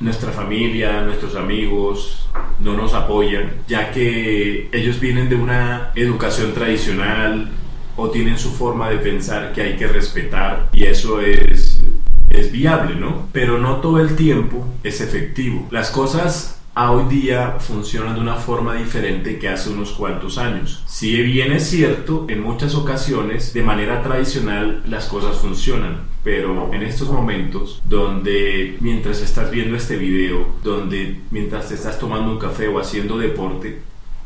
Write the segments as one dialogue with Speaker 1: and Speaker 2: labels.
Speaker 1: nuestra familia, nuestros amigos no nos apoyan, ya que ellos vienen de una educación tradicional o tienen su forma de pensar que hay que respetar y eso es, es viable, ¿no? Pero no todo el tiempo es efectivo. Las cosas a hoy día funcionan de una forma diferente que hace unos cuantos años. Si bien es cierto, en muchas ocasiones de manera tradicional las cosas funcionan, pero en estos momentos donde mientras estás viendo este video, donde mientras te estás tomando un café o haciendo deporte,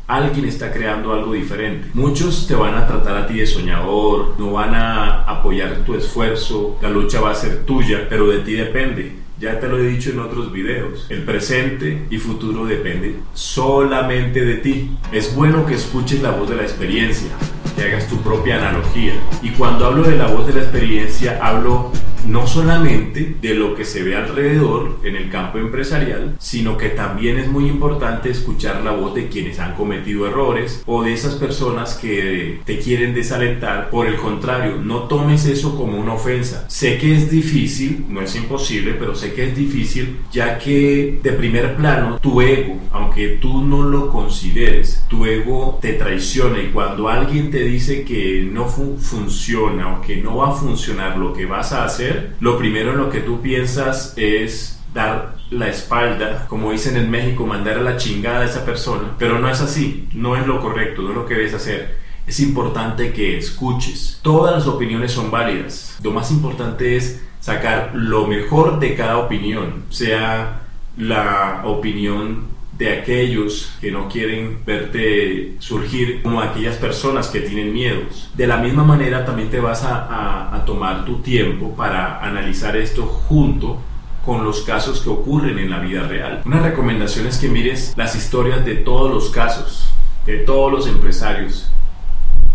Speaker 1: alguien está creando algo diferente. Muchos te van a tratar a ti de soñador, no van a apoyar tu esfuerzo, la lucha va a ser tuya, pero de ti depende ya te lo he dicho en otros videos, el presente y futuro depende solamente de ti. Es bueno que escuches la voz de la experiencia, que hagas tu propia analogía. Y cuando hablo de la voz de la experiencia, hablo no solamente de lo que se ve alrededor en el campo empresarial, sino que también es muy importante escuchar la voz de quienes han cometido errores o de esas personas que te quieren desalentar. Por el contrario, no tomes eso como una ofensa. Sé que es difícil, no es imposible, pero sé que es difícil ya que de primer plano tu ego, aunque tú no lo consideres, tu ego te traiciona y cuando alguien te dice que no funciona o que no va a funcionar lo que vas a hacer, lo primero en lo que tú piensas es dar la espalda, como dicen en México, mandar a la chingada a esa persona, pero no es así, no es lo correcto, no es lo que debes hacer. Es importante que escuches. Todas las opiniones son válidas. Lo más importante es sacar lo mejor de cada opinión, sea la opinión de aquellos que no quieren verte surgir como aquellas personas que tienen miedos. De la misma manera también te vas a, tomar tu tiempo para analizar esto junto con los casos que ocurren en la vida real. Una recomendación es que mires las historias de todos los casos, de todos los empresarios,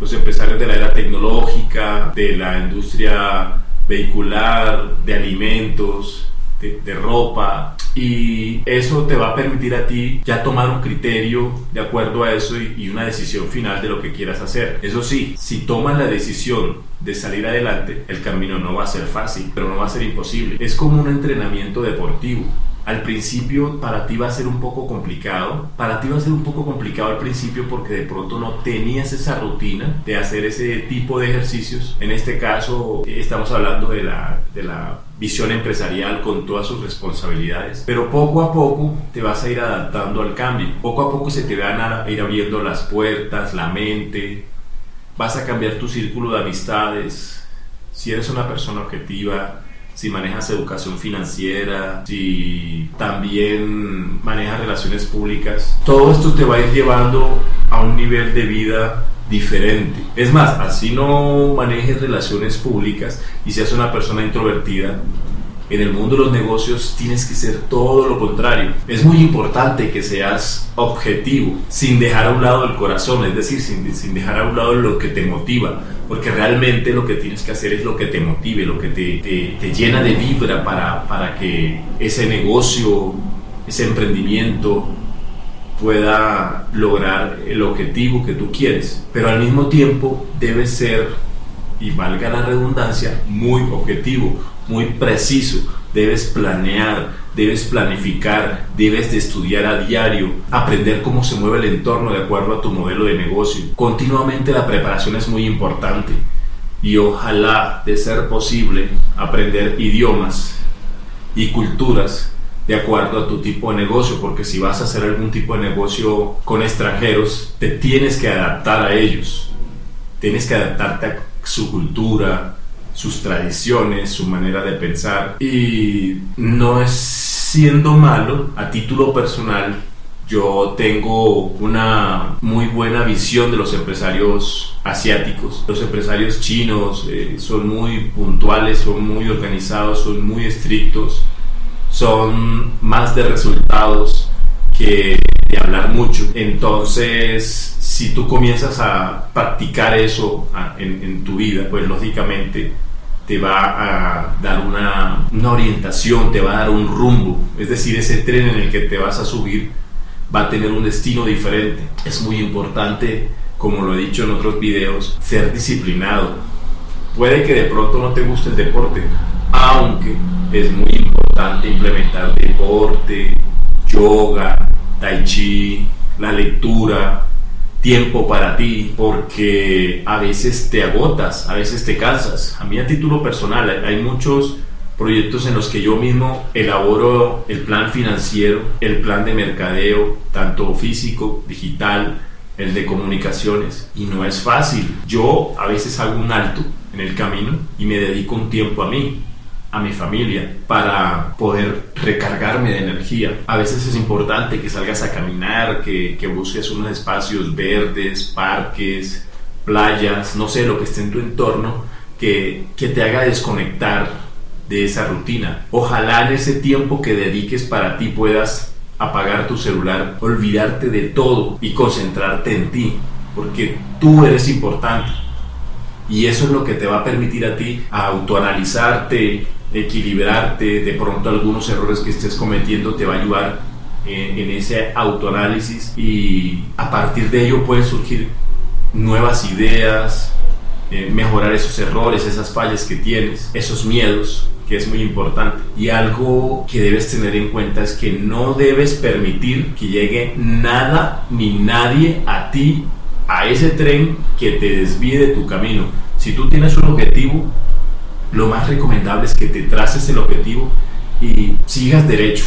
Speaker 1: los empresarios de la era tecnológica, de la industria vehicular, de alimentos, de, ropa y eso te va a permitir a ti ya tomar un criterio de acuerdo a eso y, y, una decisión final de lo que quieras hacer. Eso sí, si tomas la decisión de salir adelante, el camino no va a ser fácil, pero no va a ser imposible. Es como un entrenamiento deportivo al principio para ti va a ser un poco complicado. Para ti va a ser un poco complicado al principio porque de pronto no tenías esa rutina de hacer ese tipo de ejercicios. En este caso estamos hablando de la, de la visión empresarial con todas sus responsabilidades. Pero poco a poco te vas a ir adaptando al cambio. Poco a poco se te van a ir abriendo las puertas, la mente. Vas a cambiar tu círculo de amistades. Si eres una persona objetiva, si manejas educación financiera, si también manejas relaciones públicas. Todo esto te va a ir llevando a un nivel de vida diferente. Es más, así no manejes relaciones públicas y seas una persona introvertida, en el mundo de los negocios tienes que ser todo lo contrario. Es muy importante que seas objetivo, sin dejar a un lado el corazón, es decir, sin, sin, dejar a un lado lo que te motiva, porque realmente lo que tienes que hacer es lo que te motive, lo que te, te, te llena de vibra para, para que ese negocio, ese emprendimiento pueda lograr el objetivo que tú quieres. Pero al mismo tiempo debe ser, y valga la redundancia, muy objetivo muy preciso. Debes planear, debes planificar, debes de estudiar a diario, aprender cómo se mueve el entorno de acuerdo a tu modelo de negocio. Continuamente la preparación es muy importante y ojalá, de ser posible, aprender idiomas y culturas de acuerdo a tu tipo de negocio, porque si vas a hacer algún tipo de negocio con extranjeros, te tienes que adaptar a ellos, tienes que adaptarte a su cultura, sus tradiciones, su manera de pensar. Y no es siendo malo, a título personal, yo tengo una muy buena visión de los empresarios asiáticos. Los empresarios chinos eh, son muy puntuales, son muy organizados, son muy estrictos, son más de resultados que de hablar mucho. Entonces, si tú comienzas a practicar eso en tu vida, pues lógicamente te va a dar una, una, orientación, te va a dar un rumbo. Es decir, ese tren en el que te vas a subir va a tener un destino diferente. Es muy importante, como lo he dicho en otros videos, ser disciplinado. Puede que de pronto no te guste el deporte, aunque es muy importante implementar deporte yoga, tai chi, la lectura, tiempo para ti, porque a veces te agotas, a veces te cansas. A mí a título personal hay muchos proyectos en los que yo mismo elaboro el plan financiero, el plan de mercadeo, tanto físico, digital, el de comunicaciones, y no es fácil. Yo a veces hago un alto en el camino y me dedico un tiempo a mí, a mi familia para poder recargarme de energía. A veces es importante que salgas a caminar, que, que busques unos espacios verdes, parques, playas, no sé, lo que esté en tu entorno, que, que te haga desconectar de esa rutina. Ojalá en ese tiempo que dediques para ti puedas apagar tu celular, olvidarte de todo y concentrarte en ti, porque tú eres importante. Y eso es lo que te va a permitir a ti autoanalizarte, equilibrarte, de pronto algunos errores que estés cometiendo te va a ayudar en, ese autoanálisis y a partir de ello pueden surgir nuevas ideas, eh, mejorar esos errores, esas fallas que tienes, esos miedos, que es muy importante. Y algo que debes tener en cuenta es que no debes permitir que llegue nada ni nadie a ti, a ese tren que te desvíe de tu camino. Si tú tienes un objetivo, lo más recomendable es que te traces el objetivo y sigas derecho.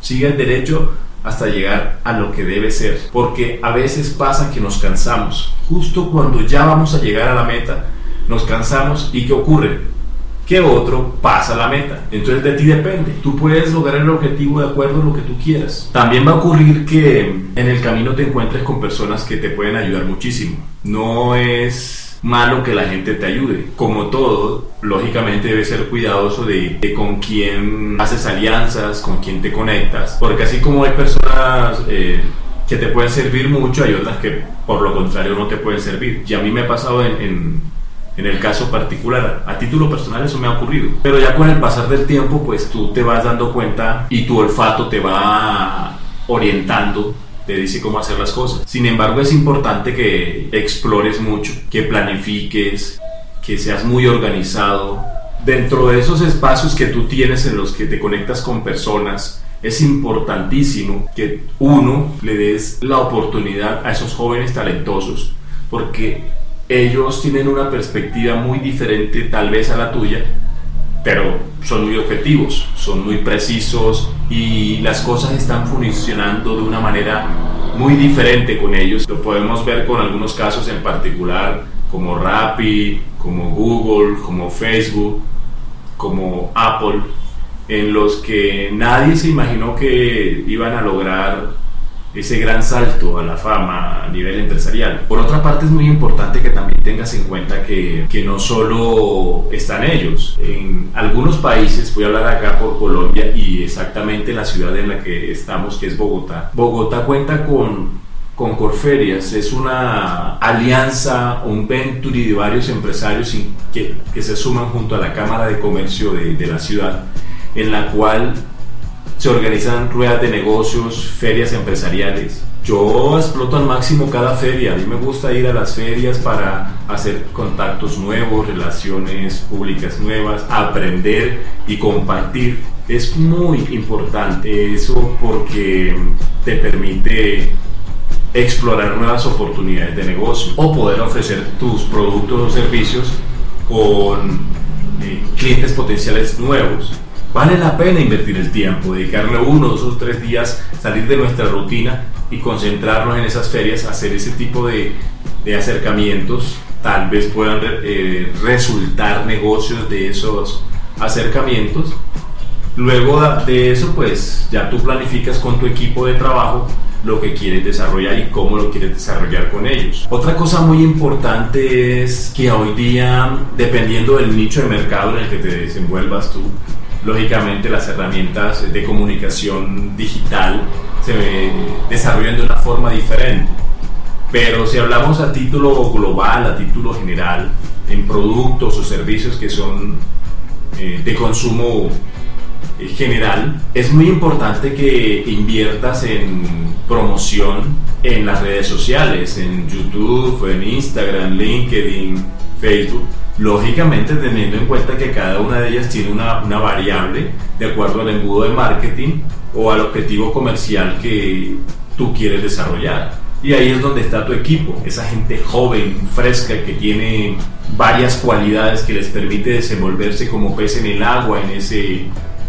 Speaker 1: Sigas derecho hasta llegar a lo que debe ser. Porque a veces pasa que nos cansamos. Justo cuando ya vamos a llegar a la meta, nos cansamos y ¿qué ocurre? Que otro pasa la meta. Entonces de ti depende. Tú puedes lograr el objetivo de acuerdo a lo que tú quieras. También va a ocurrir que en el camino te encuentres con personas que te pueden ayudar muchísimo. No es malo que la gente te ayude. Como todo, lógicamente debes ser cuidadoso de, con quién haces alianzas, con quién te conectas, porque así como hay personas eh, que te pueden servir mucho, hay otras que por lo contrario no te pueden servir. Y a mí me ha pasado en, en el caso particular. A título personal eso me ha ocurrido. Pero ya con el pasar del tiempo, pues tú te vas dando cuenta y tu olfato te va orientando te dice cómo hacer las cosas. Sin embargo, es importante que explores mucho, que planifiques, que seas muy organizado. Dentro de esos espacios que tú tienes en los que te conectas con personas, es importantísimo que uno le des la oportunidad a esos jóvenes talentosos, porque ellos tienen una perspectiva muy diferente tal vez a la tuya, pero son muy objetivos, son muy precisos y las cosas están funcionando de una manera muy diferente con ellos. Lo podemos ver con algunos casos en particular, como Rappi, como Google, como Facebook, como Apple, en los que nadie se imaginó que iban a lograr ese gran salto a la fama a nivel empresarial. Por otra parte, es muy importante que también tengas en cuenta que, que no solo están ellos. En algunos países, voy a hablar acá por Colombia y exactamente la ciudad en la que estamos, que es Bogotá. Bogotá cuenta con con Corferias es una alianza, un venturi de varios empresarios que, que, se suman junto a la Cámara de Comercio de, de la ciudad, en la cual se organizan ruedas de negocios, ferias empresariales. Yo exploto al máximo cada feria. A mí me gusta ir a las ferias para hacer contactos nuevos, relaciones públicas nuevas, aprender y compartir. Es muy importante eso porque te permite explorar nuevas oportunidades de negocio o poder ofrecer tus productos o servicios con eh, clientes potenciales nuevos. Vale la pena invertir el tiempo, dedicarle uno, dos o tres días, salir de nuestra rutina y concentrarnos en esas ferias, hacer ese tipo de, de acercamientos. Tal vez puedan eh, resultar negocios de esos acercamientos. Luego de eso, pues ya tú planificas con tu equipo de trabajo lo que quieres desarrollar y cómo lo quieres desarrollar con ellos. Otra cosa muy importante es que hoy día, dependiendo del nicho de mercado en el que te desenvuelvas tú, lógicamente las herramientas de comunicación digital se desarrollan de una forma diferente. Pero si hablamos a título global, a título general, en productos o servicios que son eh, de consumo eh, general, es muy importante que inviertas en promoción en las redes sociales, en YouTube, en Instagram, LinkedIn, Facebook Lógicamente teniendo en cuenta que cada una de ellas tiene una, variable de acuerdo al embudo de marketing o al objetivo comercial que tú quieres desarrollar. Y ahí es donde está tu equipo, esa gente joven, fresca, que tiene varias cualidades que les permite desenvolverse como pez en el agua en ese,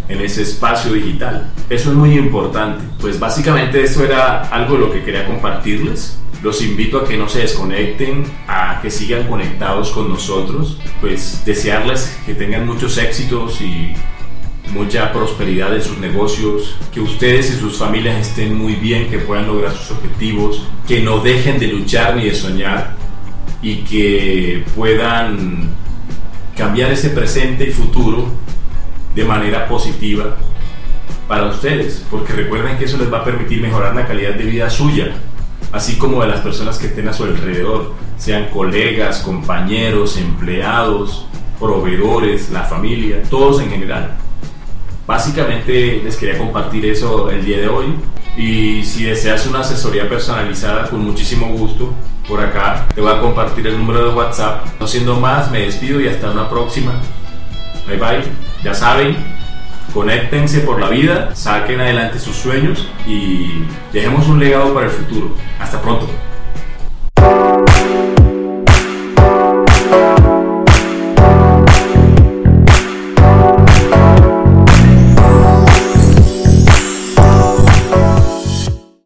Speaker 1: en ese espacio digital. Eso es muy importante. Pues básicamente esto era algo lo que quería compartirles. Los invito a que no se desconecten, a que sigan conectados con nosotros. Pues desearles que tengan muchos éxitos y mucha prosperidad en sus negocios, que ustedes y sus familias estén muy bien, que puedan lograr sus objetivos, que no dejen de luchar ni de soñar y que puedan cambiar ese presente y futuro de manera positiva para ustedes, porque recuerden que eso les va a permitir mejorar la calidad de vida suya, así como de las personas que estén a su alrededor, sean colegas, compañeros, empleados, proveedores, la familia, todos en general. Básicamente les quería compartir eso el día de hoy y si deseas una asesoría personalizada con muchísimo gusto, por acá te voy a compartir el número de WhatsApp. No siendo más, me despido y hasta una próxima. Bye bye. Ya saben, conéctense por la vida, saquen adelante sus sueños y dejemos un legado para el futuro. Hasta pronto.